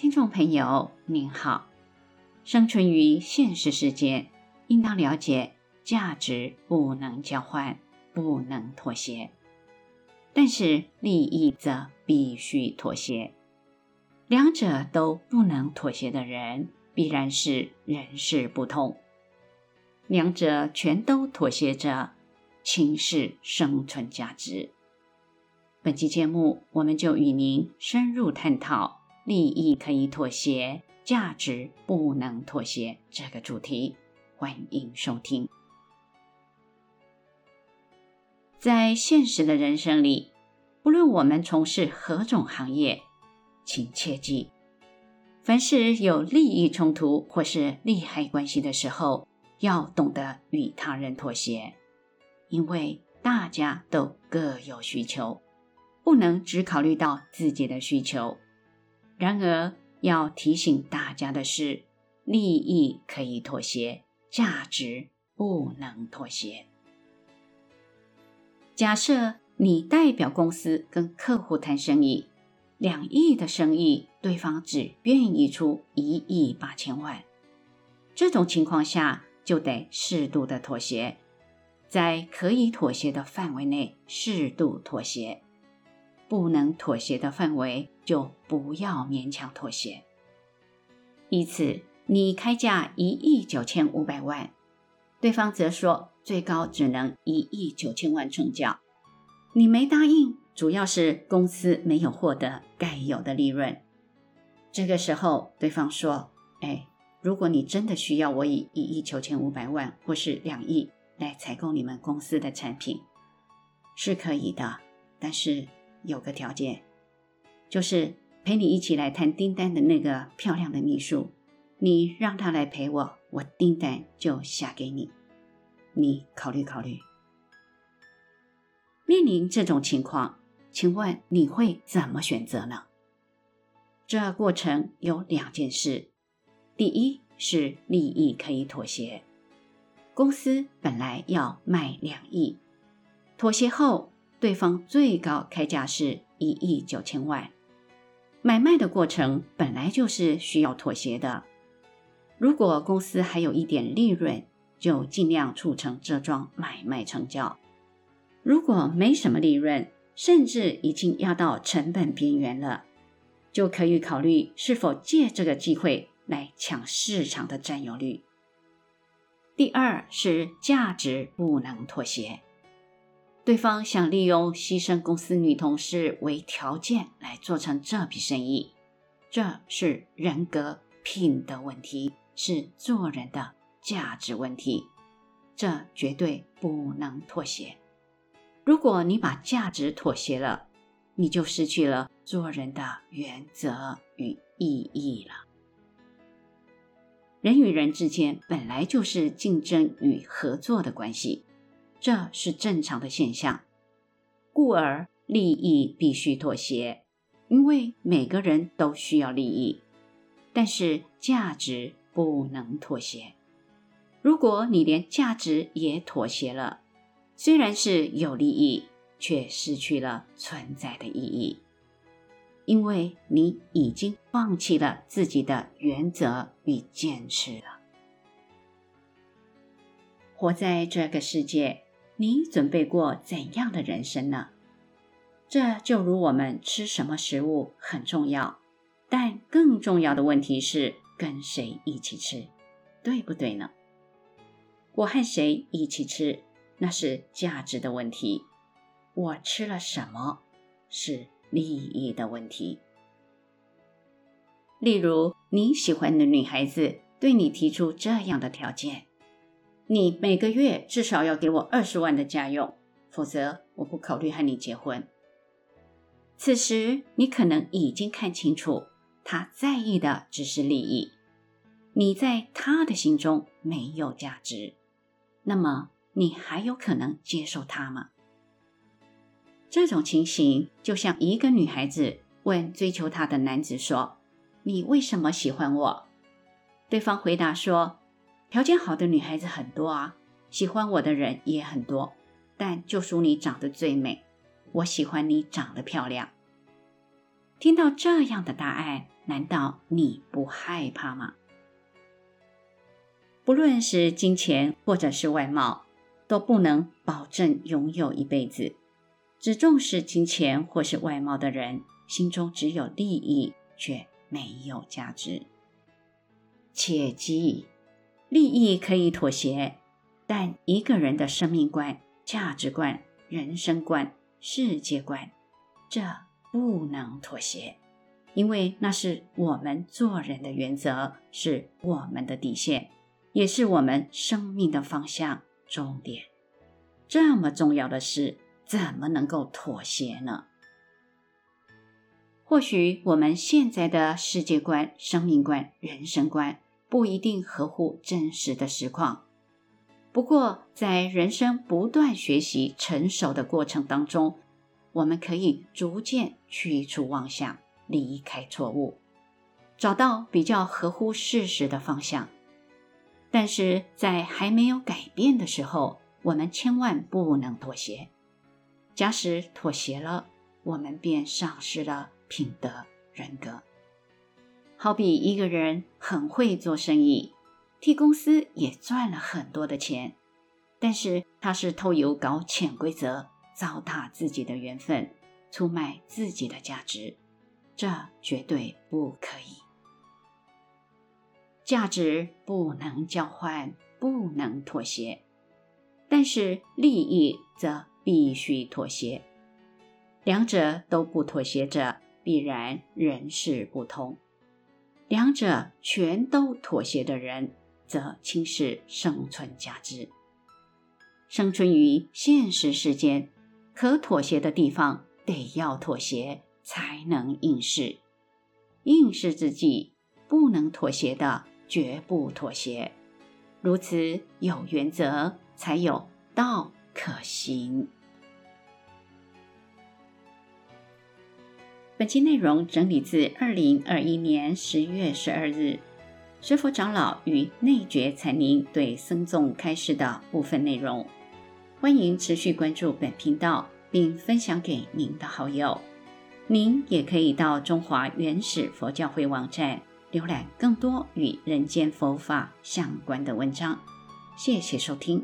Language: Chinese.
听众朋友您好，生存于现实世界，应当了解价值不能交换，不能妥协，但是利益则必须妥协。两者都不能妥协的人，必然是人事不同。两者全都妥协着，轻视生存价值。本期节目，我们就与您深入探讨利益可以妥协，价值不能妥协这个主题。欢迎收听。在现实的人生里，不论我们从事何种行业，请切记，凡是有利益冲突或是利害关系的时候，要懂得与他人妥协，因为大家都各有需求。不能只考虑到自己的需求。然而，要提醒大家的是，利益可以妥协，价值不能妥协。假设你代表公司跟客户谈生意，两亿的生意，对方只愿意出一亿八千万，这种情况下就得适度的妥协，在可以妥协的范围内适度妥协。不能妥协的范围，就不要勉强妥协。因此，你开价一亿九千五百万，对方则说最高只能一亿九千万成交。你没答应，主要是公司没有获得该有的利润。这个时候，对方说：“哎，如果你真的需要我以一亿九千五百万或是两亿来采购你们公司的产品，是可以的，但是。”有个条件，就是陪你一起来谈订单的那个漂亮的秘书，你让他来陪我，我订单就下给你。你考虑考虑。面临这种情况，请问你会怎么选择呢？这过程有两件事：第一是利益可以妥协，公司本来要卖两亿，妥协后。对方最高开价是一亿九千万，买卖的过程本来就是需要妥协的。如果公司还有一点利润，就尽量促成这桩买卖成交；如果没什么利润，甚至已经压到成本边缘了，就可以考虑是否借这个机会来抢市场的占有率。第二是价值不能妥协。对方想利用牺牲公司女同事为条件来做成这笔生意，这是人格品德问题，是做人的价值问题，这绝对不能妥协。如果你把价值妥协了，你就失去了做人的原则与意义了。人与人之间本来就是竞争与合作的关系。这是正常的现象，故而利益必须妥协，因为每个人都需要利益，但是价值不能妥协。如果你连价值也妥协了，虽然是有利益，却失去了存在的意义，因为你已经放弃了自己的原则与坚持了。活在这个世界。你准备过怎样的人生呢？这就如我们吃什么食物很重要，但更重要的问题是跟谁一起吃，对不对呢？我和谁一起吃，那是价值的问题；我吃了什么，是利益的问题。例如，你喜欢的女孩子对你提出这样的条件。你每个月至少要给我二十万的家用，否则我不考虑和你结婚。此时你可能已经看清楚，他在意的只是利益，你在他的心中没有价值。那么你还有可能接受他吗？这种情形就像一个女孩子问追求她的男子说：“你为什么喜欢我？”对方回答说。条件好的女孩子很多啊，喜欢我的人也很多，但就属你长得最美。我喜欢你长得漂亮。听到这样的答案，难道你不害怕吗？不论是金钱或者是外貌，都不能保证拥有一辈子。只重视金钱或是外貌的人，心中只有利益，却没有价值。切记，利益可以妥协，但一个人的生命观、价值观、人生观、世界观，这不能妥协，因为那是我们做人的原则，是我们的底线，也是我们生命的方向、终点。这么重要的事，怎么能够妥协呢？或许我们现在的世界观、生命观、人生观不一定合乎真实的实况。不过，在人生不断学习、成熟的过程当中，我们可以逐渐去除妄想，离开错误，找到比较合乎事实的方向。但是在还没有改变的时候，我们千万不能妥协。假使妥协了，我们便丧失了。品德人格，好比一个人很会做生意，替公司也赚了很多的钱，但是他是透油搞潜规则，糟蹋自己的缘分，出卖自己的价值，这绝对不可以。价值不能交换，不能妥协，但是利益则必须妥协，两者都不妥协者。必然人事不同，两者全都妥协的人，则轻视生存价值。生存于现实世间，可妥协的地方得要妥协，才能应试。应试之际，不能妥协的绝不妥协。如此有原则，才有道可行。本期内容整理自二零二一年十月十二日，师父长老与内觉禅宁对僧众开示的部分内容。欢迎持续关注本频道，并分享给您的好友。您也可以到中华原始佛教会网站浏览更多与人间佛法相关的文章。谢谢收听。